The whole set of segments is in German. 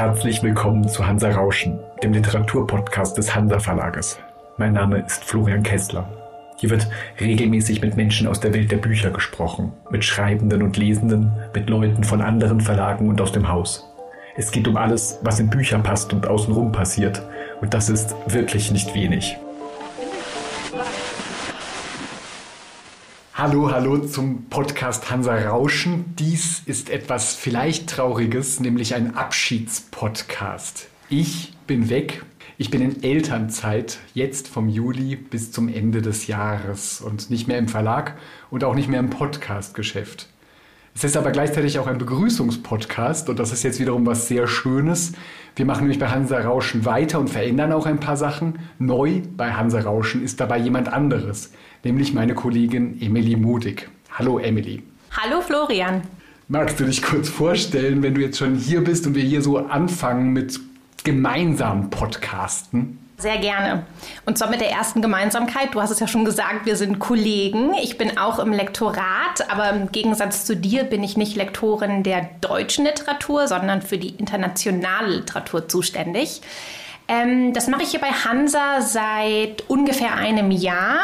Herzlich willkommen zu Hansa Rauschen, dem Literaturpodcast des Hansa Verlages. Mein Name ist Florian Kessler. Hier wird regelmäßig mit Menschen aus der Welt der Bücher gesprochen, mit Schreibenden und Lesenden, mit Leuten von anderen Verlagen und aus dem Haus. Es geht um alles, was in Bücher passt und außenrum passiert. Und das ist wirklich nicht wenig. Hallo, hallo zum Podcast Hansa Rauschen. Dies ist etwas vielleicht Trauriges, nämlich ein Abschiedspodcast. Ich bin weg. Ich bin in Elternzeit, jetzt vom Juli bis zum Ende des Jahres und nicht mehr im Verlag und auch nicht mehr im Podcastgeschäft. Es ist aber gleichzeitig auch ein Begrüßungspodcast und das ist jetzt wiederum was sehr Schönes. Wir machen nämlich bei Hansa Rauschen weiter und verändern auch ein paar Sachen. Neu bei Hansa Rauschen ist dabei jemand anderes nämlich meine Kollegin Emily Mudig. Hallo Emily. Hallo Florian. Magst du dich kurz vorstellen, wenn du jetzt schon hier bist und wir hier so anfangen mit gemeinsamen Podcasten? Sehr gerne. Und zwar mit der ersten Gemeinsamkeit. Du hast es ja schon gesagt, wir sind Kollegen. Ich bin auch im Lektorat, aber im Gegensatz zu dir bin ich nicht Lektorin der deutschen Literatur, sondern für die internationale Literatur zuständig. Ähm, das mache ich hier bei Hansa seit ungefähr einem Jahr.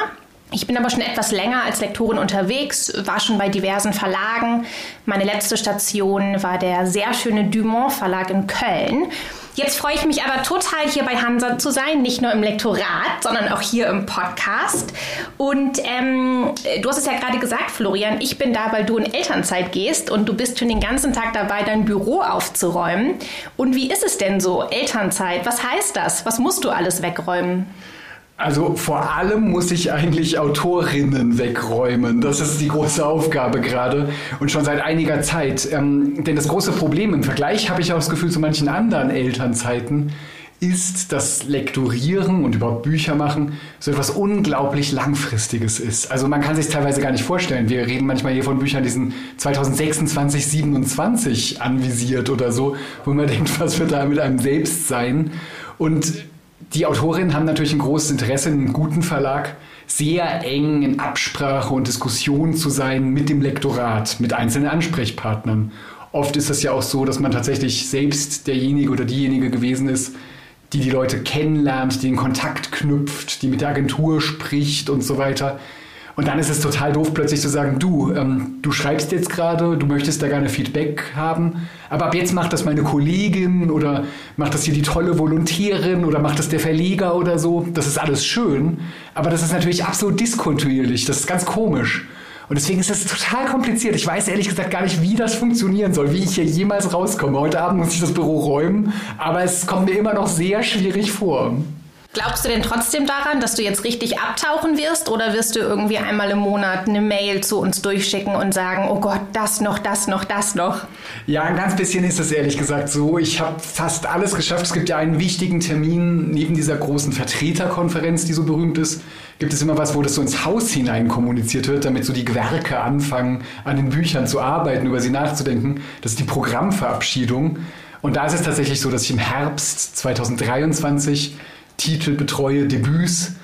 Ich bin aber schon etwas länger als Lektorin unterwegs, war schon bei diversen Verlagen. Meine letzte Station war der sehr schöne Dumont Verlag in Köln. Jetzt freue ich mich aber total, hier bei Hansa zu sein, nicht nur im Lektorat, sondern auch hier im Podcast. Und ähm, du hast es ja gerade gesagt, Florian, ich bin da, weil du in Elternzeit gehst und du bist schon den ganzen Tag dabei, dein Büro aufzuräumen. Und wie ist es denn so, Elternzeit? Was heißt das? Was musst du alles wegräumen? Also vor allem muss ich eigentlich Autorinnen wegräumen. Das ist die große Aufgabe gerade und schon seit einiger Zeit. Ähm, denn das große Problem im Vergleich habe ich auch das Gefühl zu manchen anderen Elternzeiten ist, dass Lektorieren und überhaupt Bücher machen so etwas unglaublich Langfristiges ist. Also man kann sich teilweise gar nicht vorstellen. Wir reden manchmal hier von Büchern, die sind 2026, 27 anvisiert oder so, wo man denkt, was wird da mit einem selbst sein? Und die Autorinnen haben natürlich ein großes Interesse, in einem guten Verlag sehr eng in Absprache und Diskussion zu sein mit dem Lektorat, mit einzelnen Ansprechpartnern. Oft ist es ja auch so, dass man tatsächlich selbst derjenige oder diejenige gewesen ist, die die Leute kennenlernt, die den Kontakt knüpft, die mit der Agentur spricht und so weiter. Und dann ist es total doof, plötzlich zu sagen, du, ähm, du schreibst jetzt gerade, du möchtest da gerne Feedback haben, aber ab jetzt macht das meine Kollegin oder macht das hier die tolle Volontärin oder macht das der Verleger oder so. Das ist alles schön, aber das ist natürlich absolut diskontinuierlich. Das ist ganz komisch. Und deswegen ist es total kompliziert. Ich weiß ehrlich gesagt gar nicht, wie das funktionieren soll, wie ich hier jemals rauskomme. Heute Abend muss ich das Büro räumen, aber es kommt mir immer noch sehr schwierig vor. Glaubst du denn trotzdem daran, dass du jetzt richtig abtauchen wirst oder wirst du irgendwie einmal im Monat eine Mail zu uns durchschicken und sagen, oh Gott, das noch, das noch, das noch? Ja, ein ganz bisschen ist es ehrlich gesagt so. Ich habe fast alles geschafft. Es gibt ja einen wichtigen Termin neben dieser großen Vertreterkonferenz, die so berühmt ist. Gibt es immer was, wo das so ins Haus hinein kommuniziert wird, damit so die Gewerke anfangen, an den Büchern zu arbeiten, über sie nachzudenken. Das ist die Programmverabschiedung. Und da ist es tatsächlich so, dass ich im Herbst 2023 Titel betreue, Debüts.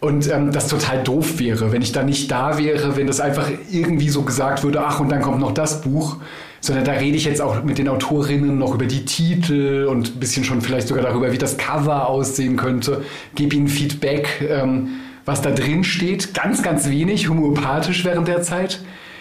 Und ähm, das total doof wäre, wenn ich da nicht da wäre, wenn das einfach irgendwie so gesagt würde, ach, und dann kommt noch das Buch. Sondern da rede ich jetzt auch mit den Autorinnen noch über die Titel und ein bisschen schon vielleicht sogar darüber, wie das Cover aussehen könnte. Gebe ihnen Feedback, ähm, was da drin steht. Ganz, ganz wenig, homöopathisch während der Zeit.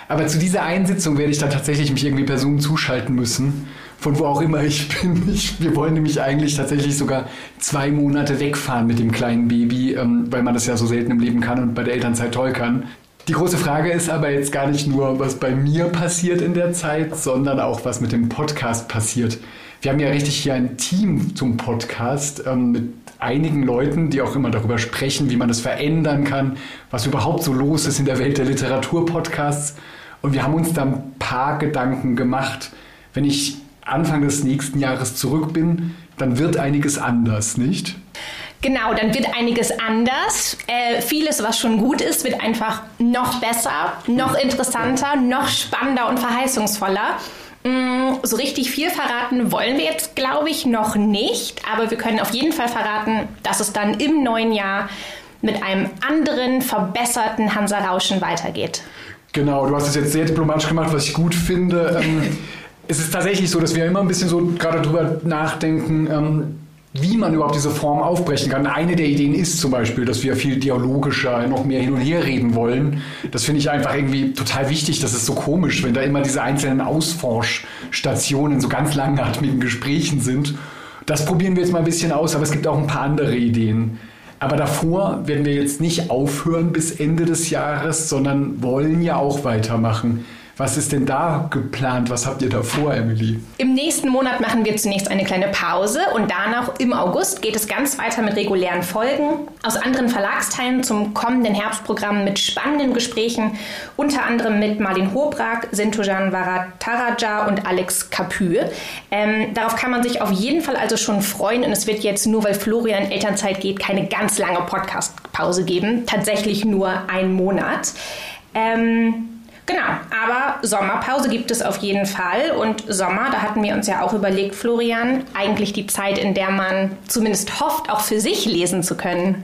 Aber zu dieser Einsitzung werde ich dann tatsächlich mich irgendwie per Zoom zuschalten müssen von wo auch immer ich bin. Ich, wir wollen nämlich eigentlich tatsächlich sogar zwei Monate wegfahren mit dem kleinen Baby, ähm, weil man das ja so selten im Leben kann und bei der Elternzeit toll kann. Die große Frage ist aber jetzt gar nicht nur, was bei mir passiert in der Zeit, sondern auch, was mit dem Podcast passiert. Wir haben ja richtig hier ein Team zum Podcast ähm, mit einigen Leuten, die auch immer darüber sprechen, wie man das verändern kann, was überhaupt so los ist in der Welt der Literaturpodcasts. Und wir haben uns da ein paar Gedanken gemacht. Wenn ich Anfang des nächsten Jahres zurück bin, dann wird einiges anders, nicht? Genau, dann wird einiges anders. Äh, vieles, was schon gut ist, wird einfach noch besser, noch interessanter, noch spannender und verheißungsvoller. Mm, so richtig viel verraten wollen wir jetzt, glaube ich, noch nicht, aber wir können auf jeden Fall verraten, dass es dann im neuen Jahr mit einem anderen, verbesserten Hansa Rauschen weitergeht. Genau, du hast es jetzt sehr diplomatisch gemacht, was ich gut finde. Es ist tatsächlich so, dass wir immer ein bisschen so gerade drüber nachdenken, ähm, wie man überhaupt diese Form aufbrechen kann. Eine der Ideen ist zum Beispiel, dass wir viel dialogischer noch mehr hin und her reden wollen. Das finde ich einfach irgendwie total wichtig. Das ist so komisch, wenn da immer diese einzelnen Ausforschstationen so ganz langatmigen Gesprächen sind. Das probieren wir jetzt mal ein bisschen aus, aber es gibt auch ein paar andere Ideen. Aber davor werden wir jetzt nicht aufhören bis Ende des Jahres, sondern wollen ja auch weitermachen. Was ist denn da geplant? Was habt ihr da vor, Emily? Im nächsten Monat machen wir zunächst eine kleine Pause und danach im August geht es ganz weiter mit regulären Folgen aus anderen Verlagsteilen zum kommenden Herbstprogramm mit spannenden Gesprächen, unter anderem mit Marlin Hobrak, Sintujan Varataraja und Alex Capü. Ähm, darauf kann man sich auf jeden Fall also schon freuen und es wird jetzt nur, weil Florian Elternzeit geht, keine ganz lange Podcast-Pause geben. Tatsächlich nur ein Monat. Ähm, Genau, aber Sommerpause gibt es auf jeden Fall. Und Sommer, da hatten wir uns ja auch überlegt, Florian, eigentlich die Zeit, in der man zumindest hofft, auch für sich lesen zu können.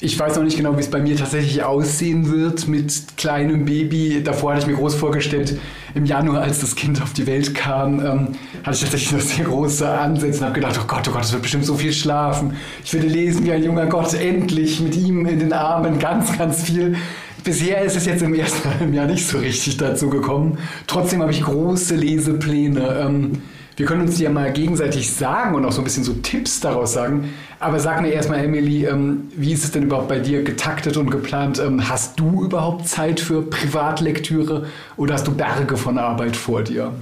Ich weiß noch nicht genau, wie es bei mir tatsächlich aussehen wird mit kleinem Baby. Davor hatte ich mir groß vorgestellt, im Januar, als das Kind auf die Welt kam, ähm, hatte ich tatsächlich noch sehr große Ansätze und habe gedacht, oh Gott, oh Gott, es wird bestimmt so viel schlafen. Ich werde lesen wie ein junger Gott, endlich mit ihm in den Armen, ganz, ganz viel bisher ist es jetzt im ersten halben Jahr nicht so richtig dazu gekommen. Trotzdem habe ich große Lesepläne. Ähm, wir können uns die ja mal gegenseitig sagen und auch so ein bisschen so Tipps daraus sagen. Aber sag mir erstmal, Emily, ähm, wie ist es denn überhaupt bei dir getaktet und geplant? Ähm, hast du überhaupt Zeit für Privatlektüre oder hast du Berge von Arbeit vor dir?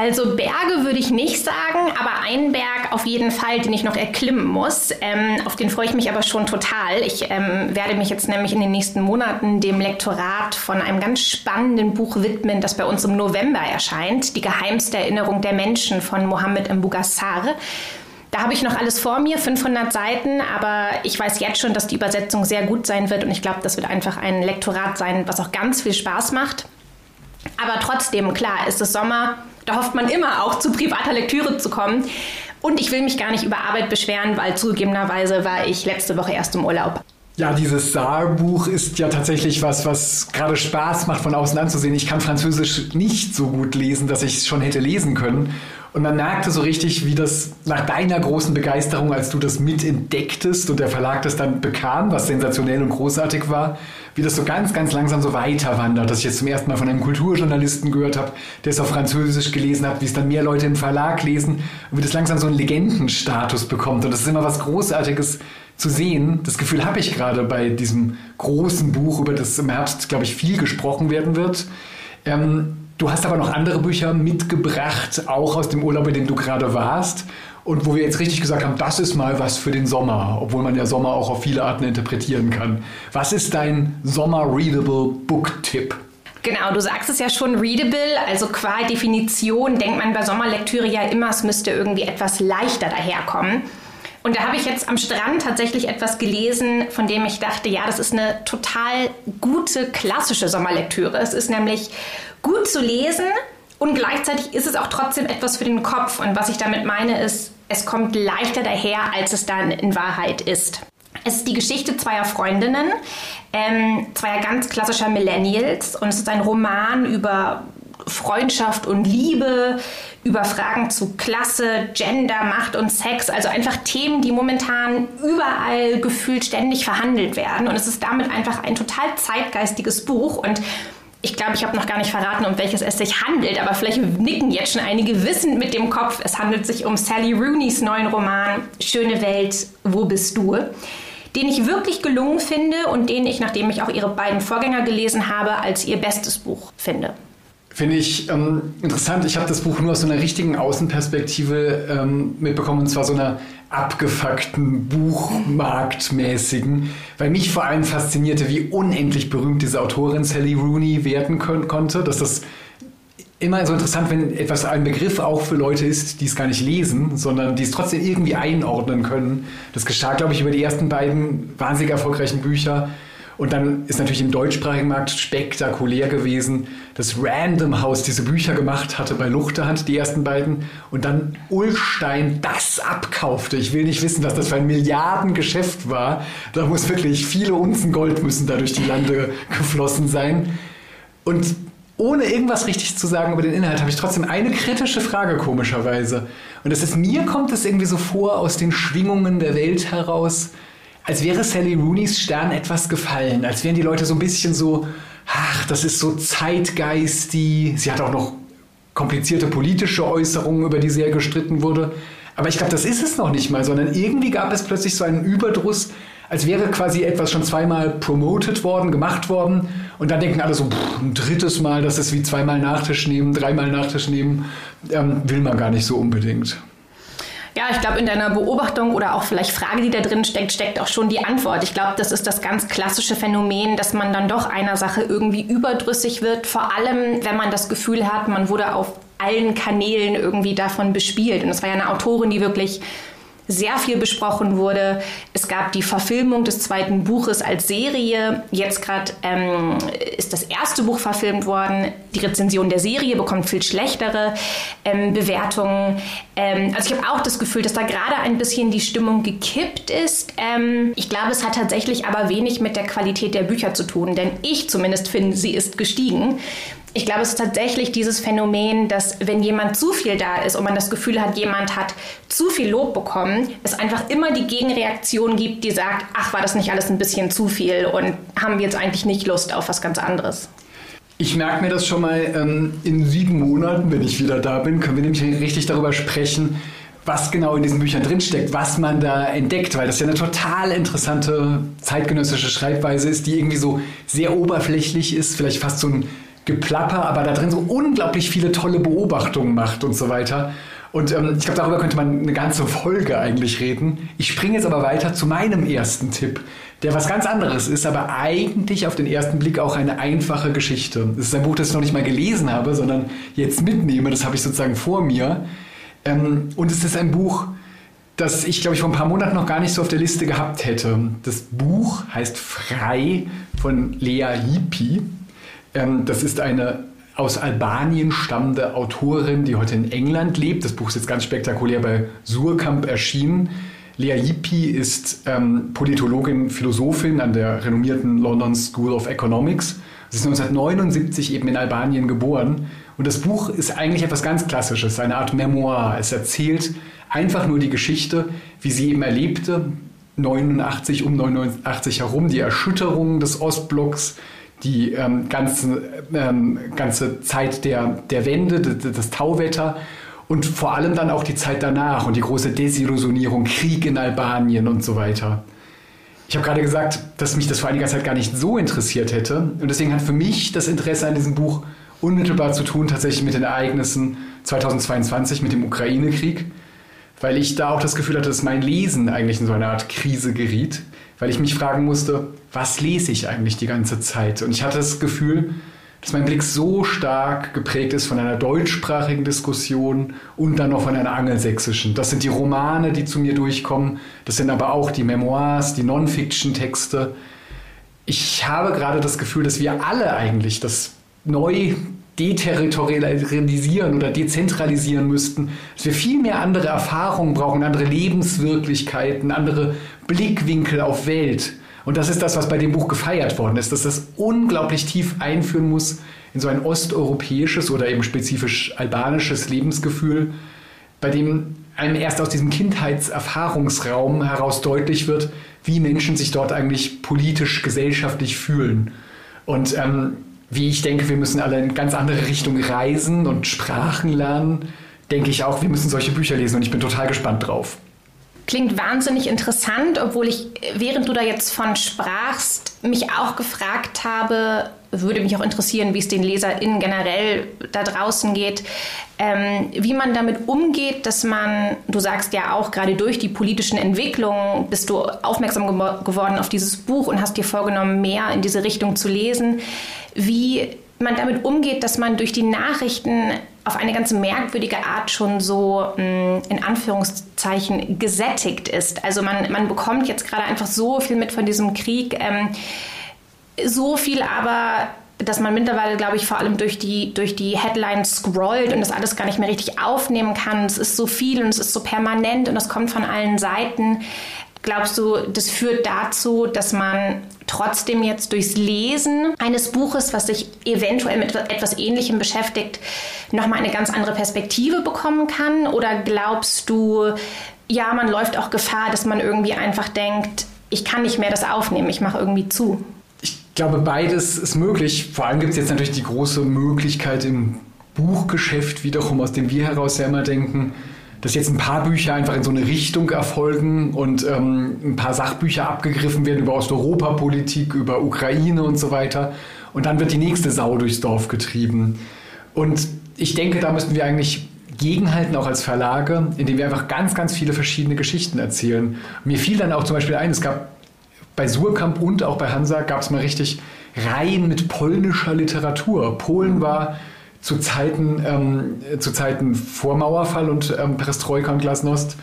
Also Berge würde ich nicht sagen, aber einen Berg auf jeden Fall, den ich noch erklimmen muss. Ähm, auf den freue ich mich aber schon total. Ich ähm, werde mich jetzt nämlich in den nächsten Monaten dem Lektorat von einem ganz spannenden Buch widmen, das bei uns im November erscheint. Die geheimste Erinnerung der Menschen von Mohammed Mbugassar. Da habe ich noch alles vor mir, 500 Seiten, aber ich weiß jetzt schon, dass die Übersetzung sehr gut sein wird und ich glaube, das wird einfach ein Lektorat sein, was auch ganz viel Spaß macht. Aber trotzdem, klar, ist es Sommer, da hofft man immer auch zu privater Lektüre zu kommen. Und ich will mich gar nicht über Arbeit beschweren, weil zugegebenerweise war ich letzte Woche erst im Urlaub. Ja, dieses Saar-Buch ist ja tatsächlich was, was gerade Spaß macht, von außen anzusehen. Ich kann Französisch nicht so gut lesen, dass ich es schon hätte lesen können. Und man merkte so richtig, wie das nach deiner großen Begeisterung, als du das mitentdecktest und der Verlag das dann bekam, was sensationell und großartig war, wie das so ganz, ganz langsam so weiter wandert, dass ich jetzt zum ersten Mal von einem Kulturjournalisten gehört habe, der es auf Französisch gelesen hat, wie es dann mehr Leute im Verlag lesen und wie das langsam so einen Legendenstatus bekommt. Und das ist immer was Großartiges zu sehen. Das Gefühl habe ich gerade bei diesem großen Buch, über das im Herbst, glaube ich, viel gesprochen werden wird. Ähm, Du hast aber noch andere Bücher mitgebracht, auch aus dem Urlaub, in dem du gerade warst. Und wo wir jetzt richtig gesagt haben, das ist mal was für den Sommer, obwohl man ja Sommer auch auf viele Arten interpretieren kann. Was ist dein Sommer-Readable Book-Tipp? Genau, du sagst es ja schon, readable, also qua Definition denkt man bei Sommerlektüre ja immer, es müsste irgendwie etwas leichter daherkommen. Und da habe ich jetzt am Strand tatsächlich etwas gelesen, von dem ich dachte, ja, das ist eine total gute klassische Sommerlektüre. Es ist nämlich gut zu lesen und gleichzeitig ist es auch trotzdem etwas für den Kopf. Und was ich damit meine ist, es kommt leichter daher, als es dann in Wahrheit ist. Es ist die Geschichte zweier Freundinnen, ähm, zweier ganz klassischer Millennials und es ist ein Roman über Freundschaft und Liebe, über Fragen zu Klasse, Gender, Macht und Sex, also einfach Themen, die momentan überall gefühlt ständig verhandelt werden. Und es ist damit einfach ein total zeitgeistiges Buch und ich glaube, ich habe noch gar nicht verraten, um welches es sich handelt, aber vielleicht nicken jetzt schon einige wissend mit dem Kopf. Es handelt sich um Sally Rooneys neuen Roman Schöne Welt, wo bist du? Den ich wirklich gelungen finde und den ich, nachdem ich auch ihre beiden Vorgänger gelesen habe, als ihr bestes Buch finde. Finde ich ähm, interessant. Ich habe das Buch nur aus so einer richtigen Außenperspektive ähm, mitbekommen, und zwar so einer abgefuckten, buchmarktmäßigen, weil mich vor allem faszinierte, wie unendlich berühmt diese Autorin Sally Rooney werden können, konnte, dass das immer so interessant, wenn etwas ein Begriff auch für Leute ist, die es gar nicht lesen, sondern die es trotzdem irgendwie einordnen können. Das geschah, glaube ich, über die ersten beiden wahnsinnig erfolgreichen Bücher und dann ist natürlich im deutschsprachigen Markt spektakulär gewesen, dass Random House diese Bücher gemacht hatte bei Luchterhand, die ersten beiden, und dann Ulstein das abkaufte. Ich will nicht wissen, was das für ein Milliardengeschäft war. Da muss wirklich viele Unzen Gold müssen da durch die Lande geflossen sein. Und ohne irgendwas richtig zu sagen über den Inhalt, habe ich trotzdem eine kritische Frage komischerweise. Und das ist, mir kommt es irgendwie so vor aus den Schwingungen der Welt heraus, als wäre Sally Rooneys Stern etwas gefallen, als wären die Leute so ein bisschen so, ach, das ist so zeitgeistig. Sie hat auch noch komplizierte politische Äußerungen, über die sehr gestritten wurde. Aber ich glaube, das ist es noch nicht mal, sondern irgendwie gab es plötzlich so einen Überdruss, als wäre quasi etwas schon zweimal promoted worden, gemacht worden. Und dann denken alle so, pff, ein drittes Mal, das ist wie zweimal Nachtisch nehmen, dreimal Nachtisch nehmen, ähm, will man gar nicht so unbedingt. Ja, ich glaube, in deiner Beobachtung oder auch vielleicht Frage, die da drin steckt, steckt auch schon die Antwort. Ich glaube, das ist das ganz klassische Phänomen, dass man dann doch einer Sache irgendwie überdrüssig wird, vor allem wenn man das Gefühl hat, man wurde auf allen Kanälen irgendwie davon bespielt. Und das war ja eine Autorin, die wirklich sehr viel besprochen wurde. Es gab die Verfilmung des zweiten Buches als Serie. Jetzt gerade ähm, ist das erste Buch verfilmt worden. Die Rezension der Serie bekommt viel schlechtere ähm, Bewertungen. Ähm, also ich habe auch das Gefühl, dass da gerade ein bisschen die Stimmung gekippt ist. Ähm, ich glaube, es hat tatsächlich aber wenig mit der Qualität der Bücher zu tun, denn ich zumindest finde, sie ist gestiegen ich glaube, es ist tatsächlich dieses Phänomen, dass wenn jemand zu viel da ist und man das Gefühl hat, jemand hat zu viel Lob bekommen, es einfach immer die Gegenreaktion gibt, die sagt, ach, war das nicht alles ein bisschen zu viel und haben wir jetzt eigentlich nicht Lust auf was ganz anderes. Ich merke mir das schon mal ähm, in sieben Monaten, wenn ich wieder da bin, können wir nämlich richtig darüber sprechen, was genau in diesen Büchern drinsteckt, was man da entdeckt, weil das ja eine total interessante zeitgenössische Schreibweise ist, die irgendwie so sehr oberflächlich ist, vielleicht fast so ein Geplapper, aber da drin so unglaublich viele tolle Beobachtungen macht und so weiter. Und ähm, ich glaube, darüber könnte man eine ganze Folge eigentlich reden. Ich springe jetzt aber weiter zu meinem ersten Tipp, der was ganz anderes ist, aber eigentlich auf den ersten Blick auch eine einfache Geschichte. Es ist ein Buch, das ich noch nicht mal gelesen habe, sondern jetzt mitnehme. Das habe ich sozusagen vor mir. Ähm, und es ist ein Buch, das ich, glaube ich, vor ein paar Monaten noch gar nicht so auf der Liste gehabt hätte. Das Buch heißt Frei von Lea Lippi. Ähm, das ist eine aus Albanien stammende Autorin, die heute in England lebt. Das Buch ist jetzt ganz spektakulär bei Surkamp erschienen. Lea Yippi ist ähm, Politologin, Philosophin an der renommierten London School of Economics. Sie ist 1979 eben in Albanien geboren. Und das Buch ist eigentlich etwas ganz Klassisches, eine Art Memoir. Es erzählt einfach nur die Geschichte, wie sie eben erlebte, 89 um 89 herum, die Erschütterung des Ostblocks, die ähm, ganze, ähm, ganze Zeit der, der Wende, das, das Tauwetter und vor allem dann auch die Zeit danach und die große Desillusionierung, Krieg in Albanien und so weiter. Ich habe gerade gesagt, dass mich das vor einiger Zeit gar nicht so interessiert hätte. Und deswegen hat für mich das Interesse an diesem Buch unmittelbar zu tun, tatsächlich mit den Ereignissen 2022, mit dem Ukraine-Krieg, weil ich da auch das Gefühl hatte, dass mein Lesen eigentlich in so eine Art Krise geriet weil ich mich fragen musste, was lese ich eigentlich die ganze Zeit? Und ich hatte das Gefühl, dass mein Blick so stark geprägt ist von einer deutschsprachigen Diskussion und dann noch von einer angelsächsischen. Das sind die Romane, die zu mir durchkommen. Das sind aber auch die Memoirs, die Non-Fiction-Texte. Ich habe gerade das Gefühl, dass wir alle eigentlich das neu deterritorialisieren oder dezentralisieren müssten, dass wir viel mehr andere Erfahrungen brauchen, andere Lebenswirklichkeiten, andere Blickwinkel auf Welt. Und das ist das, was bei dem Buch gefeiert worden ist, dass das unglaublich tief einführen muss in so ein osteuropäisches oder eben spezifisch albanisches Lebensgefühl, bei dem einem erst aus diesem Kindheitserfahrungsraum heraus deutlich wird, wie Menschen sich dort eigentlich politisch, gesellschaftlich fühlen. Und ähm, wie ich denke, wir müssen alle in ganz andere Richtungen reisen und Sprachen lernen, denke ich auch, wir müssen solche Bücher lesen und ich bin total gespannt drauf. Klingt wahnsinnig interessant, obwohl ich, während du da jetzt von sprachst, mich auch gefragt habe, würde mich auch interessieren, wie es den LeserInnen generell da draußen geht, ähm, wie man damit umgeht, dass man, du sagst ja auch, gerade durch die politischen Entwicklungen bist du aufmerksam geworden auf dieses Buch und hast dir vorgenommen, mehr in diese Richtung zu lesen, wie man damit umgeht, dass man durch die Nachrichten auf eine ganz merkwürdige Art schon so mm, in Anführungszeichen gesättigt ist. Also man, man bekommt jetzt gerade einfach so viel mit von diesem Krieg, ähm, so viel aber dass man mittlerweile, glaube ich, vor allem durch die, durch die Headlines scrollt und das alles gar nicht mehr richtig aufnehmen kann. Es ist so viel und es ist so permanent und es kommt von allen Seiten. Glaubst du, das führt dazu, dass man trotzdem jetzt durchs Lesen eines Buches, was sich eventuell mit etwas Ähnlichem beschäftigt, nochmal eine ganz andere Perspektive bekommen kann? Oder glaubst du, ja, man läuft auch Gefahr, dass man irgendwie einfach denkt, ich kann nicht mehr das aufnehmen, ich mache irgendwie zu? Ich glaube, beides ist möglich. Vor allem gibt es jetzt natürlich die große Möglichkeit im Buchgeschäft wiederum, aus dem wir heraus ja immer denken, dass jetzt ein paar Bücher einfach in so eine Richtung erfolgen und ähm, ein paar Sachbücher abgegriffen werden über Osteuropapolitik, über Ukraine und so weiter. Und dann wird die nächste Sau durchs Dorf getrieben. Und ich denke, da müssten wir eigentlich gegenhalten, auch als Verlage, indem wir einfach ganz, ganz viele verschiedene Geschichten erzählen. Mir fiel dann auch zum Beispiel ein, es gab bei Surkamp und auch bei Hansa gab es mal richtig Reihen mit polnischer Literatur. Polen war zu Zeiten, ähm, zu Zeiten vor Mauerfall und ähm, Perestroika und Glasnost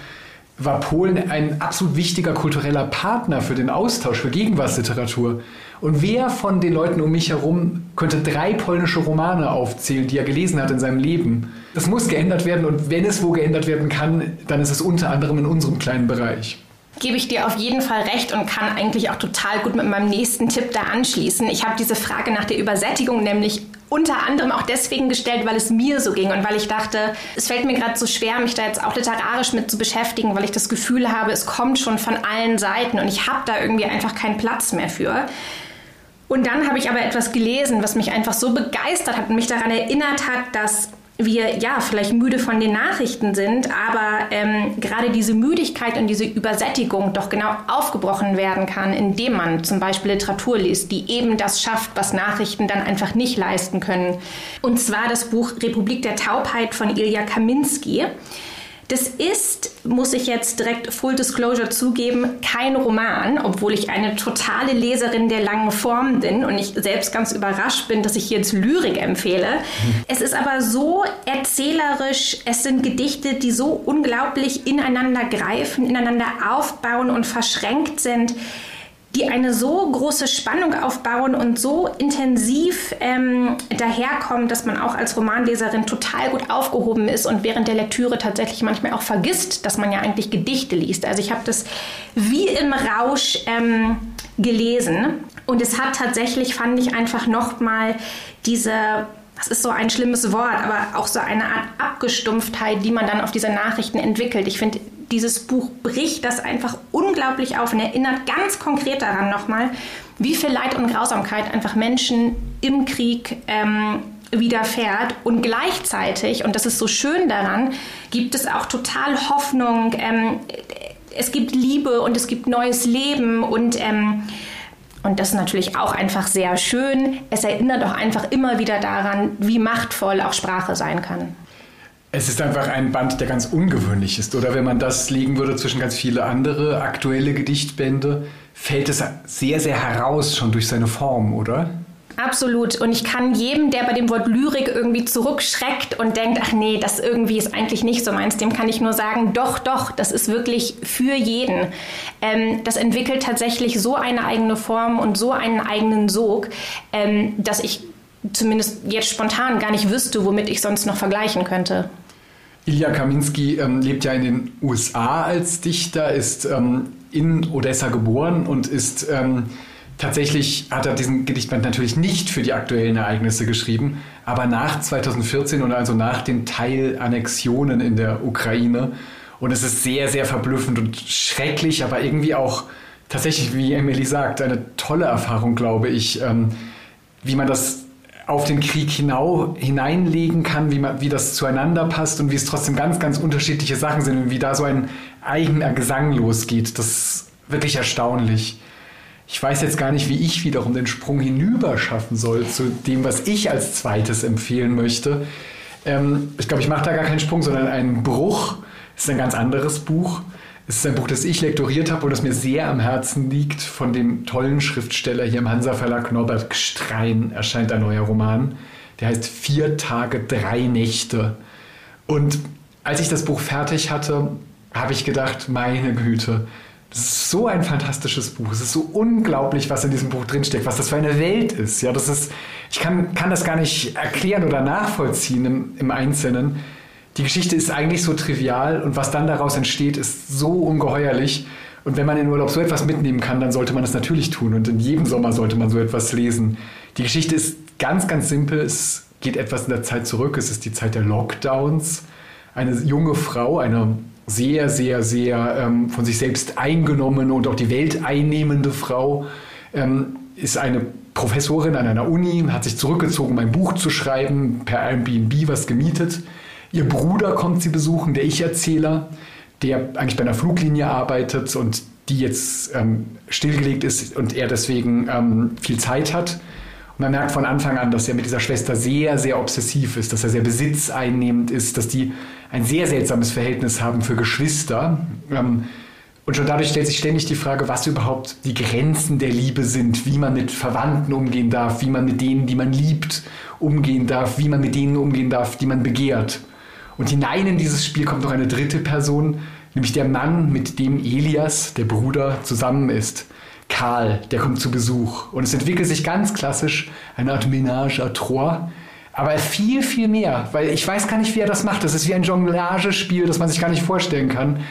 war Polen ein absolut wichtiger kultureller Partner für den Austausch, für Gegenwartsliteratur. Und wer von den Leuten um mich herum könnte drei polnische Romane aufzählen, die er gelesen hat in seinem Leben? Das muss geändert werden und wenn es wo geändert werden kann, dann ist es unter anderem in unserem kleinen Bereich gebe ich dir auf jeden Fall recht und kann eigentlich auch total gut mit meinem nächsten Tipp da anschließen. Ich habe diese Frage nach der Übersättigung nämlich unter anderem auch deswegen gestellt, weil es mir so ging und weil ich dachte, es fällt mir gerade so schwer, mich da jetzt auch literarisch mit zu beschäftigen, weil ich das Gefühl habe, es kommt schon von allen Seiten und ich habe da irgendwie einfach keinen Platz mehr für. Und dann habe ich aber etwas gelesen, was mich einfach so begeistert hat und mich daran erinnert hat, dass wir ja vielleicht müde von den Nachrichten sind, aber ähm, gerade diese Müdigkeit und diese Übersättigung doch genau aufgebrochen werden kann, indem man zum Beispiel Literatur liest, die eben das schafft, was Nachrichten dann einfach nicht leisten können. Und zwar das Buch Republik der Taubheit von Ilja Kaminski. Das ist, muss ich jetzt direkt Full Disclosure zugeben, kein Roman, obwohl ich eine totale Leserin der langen Form bin und ich selbst ganz überrascht bin, dass ich jetzt Lyrik empfehle. Mhm. Es ist aber so erzählerisch, es sind Gedichte, die so unglaublich ineinander greifen, ineinander aufbauen und verschränkt sind die eine so große Spannung aufbauen und so intensiv ähm, daherkommen, dass man auch als Romanleserin total gut aufgehoben ist und während der Lektüre tatsächlich manchmal auch vergisst, dass man ja eigentlich Gedichte liest. Also ich habe das wie im Rausch ähm, gelesen und es hat tatsächlich, fand ich einfach nochmal diese das ist so ein schlimmes Wort, aber auch so eine Art Abgestumpftheit, die man dann auf diese Nachrichten entwickelt. Ich finde, dieses Buch bricht das einfach unglaublich auf und erinnert ganz konkret daran nochmal, wie viel Leid und Grausamkeit einfach Menschen im Krieg ähm, widerfährt. Und gleichzeitig, und das ist so schön daran, gibt es auch total Hoffnung. Ähm, es gibt Liebe und es gibt neues Leben und ähm, und das ist natürlich auch einfach sehr schön. Es erinnert auch einfach immer wieder daran, wie machtvoll auch Sprache sein kann. Es ist einfach ein Band, der ganz ungewöhnlich ist. Oder wenn man das legen würde zwischen ganz viele andere aktuelle Gedichtbände, fällt es sehr, sehr heraus schon durch seine Form, oder? Absolut. Und ich kann jedem, der bei dem Wort Lyrik irgendwie zurückschreckt und denkt, ach nee, das irgendwie ist eigentlich nicht so meins, dem kann ich nur sagen, doch, doch, das ist wirklich für jeden. Ähm, das entwickelt tatsächlich so eine eigene Form und so einen eigenen Sog, ähm, dass ich zumindest jetzt spontan gar nicht wüsste, womit ich sonst noch vergleichen könnte. Ilya Kaminski ähm, lebt ja in den USA als Dichter, ist ähm, in Odessa geboren und ist ähm, tatsächlich, hat er diesen Gedichtband natürlich nicht für die aktuellen Ereignisse geschrieben, aber nach 2014 und also nach den Teilannexionen in der Ukraine. Und es ist sehr, sehr verblüffend und schrecklich, aber irgendwie auch tatsächlich, wie Emily sagt, eine tolle Erfahrung, glaube ich, ähm, wie man das auf den Krieg hinau, hineinlegen kann, wie, man, wie das zueinander passt und wie es trotzdem ganz, ganz unterschiedliche Sachen sind und wie da so ein eigener Gesang losgeht. Das ist wirklich erstaunlich. Ich weiß jetzt gar nicht, wie ich wiederum den Sprung hinüber schaffen soll zu dem, was ich als zweites empfehlen möchte. Ähm, ich glaube, ich mache da gar keinen Sprung, sondern einen Bruch. Das ist ein ganz anderes Buch. Es ist ein Buch, das ich lektoriert habe und das mir sehr am Herzen liegt. Von dem tollen Schriftsteller hier im Hansa Verlag Norbert Gstrein erscheint ein neuer Roman. Der heißt Vier Tage, drei Nächte. Und als ich das Buch fertig hatte, habe ich gedacht, meine Güte, das ist so ein fantastisches Buch. Es ist so unglaublich, was in diesem Buch drinsteckt, was das für eine Welt ist. Ja, das ist, ich kann, kann das gar nicht erklären oder nachvollziehen im, im Einzelnen die Geschichte ist eigentlich so trivial und was dann daraus entsteht, ist so ungeheuerlich. Und wenn man in Urlaub so etwas mitnehmen kann, dann sollte man es natürlich tun. Und in jedem Sommer sollte man so etwas lesen. Die Geschichte ist ganz, ganz simpel. Es geht etwas in der Zeit zurück. Es ist die Zeit der Lockdowns. Eine junge Frau, eine sehr, sehr, sehr ähm, von sich selbst eingenommen und auch die Welt einnehmende Frau, ähm, ist eine Professorin an einer Uni, hat sich zurückgezogen, um ein Buch zu schreiben, per Airbnb was gemietet. Ihr Bruder kommt sie besuchen, der Ich-Erzähler der eigentlich bei einer Fluglinie arbeitet und die jetzt ähm, stillgelegt ist und er deswegen ähm, viel Zeit hat. Und man merkt von Anfang an, dass er mit dieser Schwester sehr, sehr obsessiv ist, dass er sehr besitzeinnehmend ist, dass die ein sehr seltsames Verhältnis haben für Geschwister. Ähm, und schon dadurch stellt sich ständig die Frage, was überhaupt die Grenzen der Liebe sind, wie man mit Verwandten umgehen darf, wie man mit denen, die man liebt, umgehen darf, wie man mit denen umgehen darf, die man begehrt. Und hinein in dieses Spiel kommt noch eine dritte Person, nämlich der Mann, mit dem Elias, der Bruder, zusammen ist. Karl, der kommt zu Besuch. Und es entwickelt sich ganz klassisch eine Art Ménage à trois. Aber viel, viel mehr, weil ich weiß gar nicht, wie er das macht. Das ist wie ein Jonglagespiel, das man sich gar nicht vorstellen kann.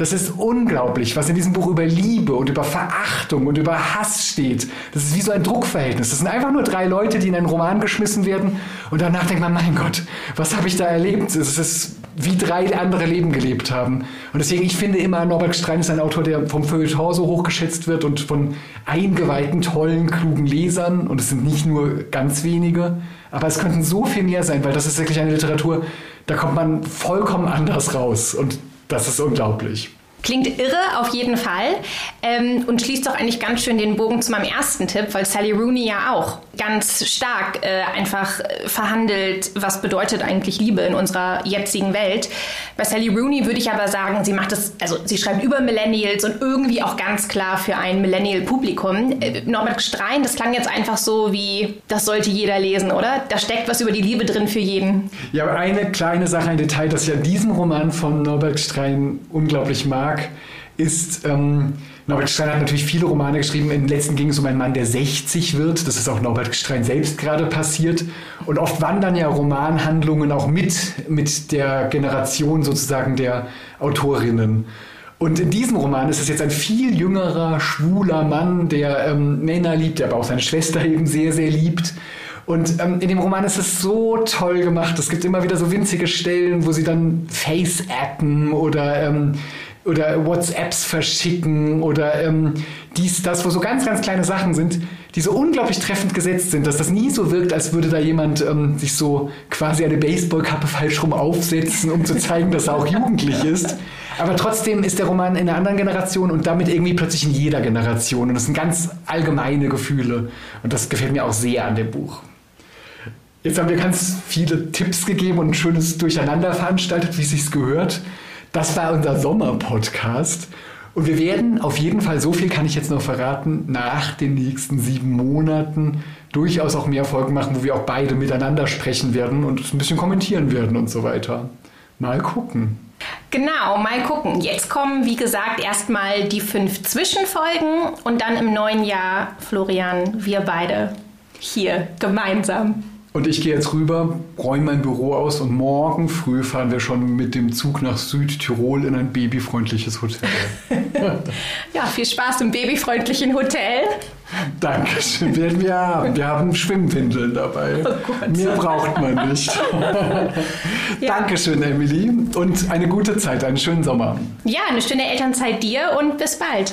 Das ist unglaublich, was in diesem Buch über Liebe und über Verachtung und über Hass steht. Das ist wie so ein Druckverhältnis. Das sind einfach nur drei Leute, die in einen Roman geschmissen werden und danach denkt man, mein Gott, was habe ich da erlebt? Es ist wie drei andere Leben gelebt haben. Und deswegen, ich finde immer, Norbert Strein ist ein Autor, der vom Feuilleton so hochgeschätzt wird und von eingeweihten, tollen, klugen Lesern. Und es sind nicht nur ganz wenige, aber es könnten so viel mehr sein, weil das ist wirklich eine Literatur, da kommt man vollkommen anders raus. Und das ist unglaublich. Klingt irre auf jeden Fall ähm, und schließt doch eigentlich ganz schön den Bogen zu meinem ersten Tipp, weil Sally Rooney ja auch ganz stark äh, einfach äh, verhandelt, was bedeutet eigentlich Liebe in unserer jetzigen Welt. Bei Sally Rooney würde ich aber sagen, sie macht es, also sie schreibt über Millennials und irgendwie auch ganz klar für ein Millennial-Publikum. Äh, Norbert Strein, das klang jetzt einfach so wie, das sollte jeder lesen, oder? Da steckt was über die Liebe drin für jeden. Ja, aber eine kleine Sache, ein Detail, das ich an diesem Roman von Norbert Strein unglaublich mag, ist, ähm, Norbert Stein hat natürlich viele Romane geschrieben. Im letzten ging es um einen Mann, der 60 wird. Das ist auch Norbert Stein selbst gerade passiert. Und oft wandern ja Romanhandlungen auch mit, mit der Generation sozusagen der Autorinnen. Und in diesem Roman ist es jetzt ein viel jüngerer, schwuler Mann, der ähm, Männer liebt, der aber auch seine Schwester eben sehr, sehr liebt. Und ähm, in dem Roman ist es so toll gemacht. Es gibt immer wieder so winzige Stellen, wo sie dann Face-Appen oder ähm, oder WhatsApps verschicken oder ähm, dies, das, wo so ganz, ganz kleine Sachen sind, die so unglaublich treffend gesetzt sind, dass das nie so wirkt, als würde da jemand ähm, sich so quasi eine Baseballkappe falsch rum aufsetzen, um zu zeigen, dass er auch jugendlich ist. Aber trotzdem ist der Roman in einer anderen Generation und damit irgendwie plötzlich in jeder Generation. Und das sind ganz allgemeine Gefühle. Und das gefällt mir auch sehr an dem Buch. Jetzt haben wir ganz viele Tipps gegeben und ein schönes Durcheinander veranstaltet, wie es sich gehört. Das war unser Sommerpodcast. Und wir werden auf jeden Fall, so viel kann ich jetzt noch verraten, nach den nächsten sieben Monaten durchaus auch mehr Folgen machen, wo wir auch beide miteinander sprechen werden und ein bisschen kommentieren werden und so weiter. Mal gucken. Genau, mal gucken. Jetzt kommen, wie gesagt, erstmal die fünf Zwischenfolgen und dann im neuen Jahr, Florian, wir beide hier gemeinsam. Und ich gehe jetzt rüber, räume mein Büro aus und morgen früh fahren wir schon mit dem Zug nach Südtirol in ein babyfreundliches Hotel. ja, viel Spaß im babyfreundlichen Hotel. Dankeschön, werden wir haben. Wir haben Schwimmwindeln dabei. Oh Mehr braucht man nicht. ja. Dankeschön, Emily. Und eine gute Zeit, einen schönen Sommer. Ja, eine schöne Elternzeit dir und bis bald.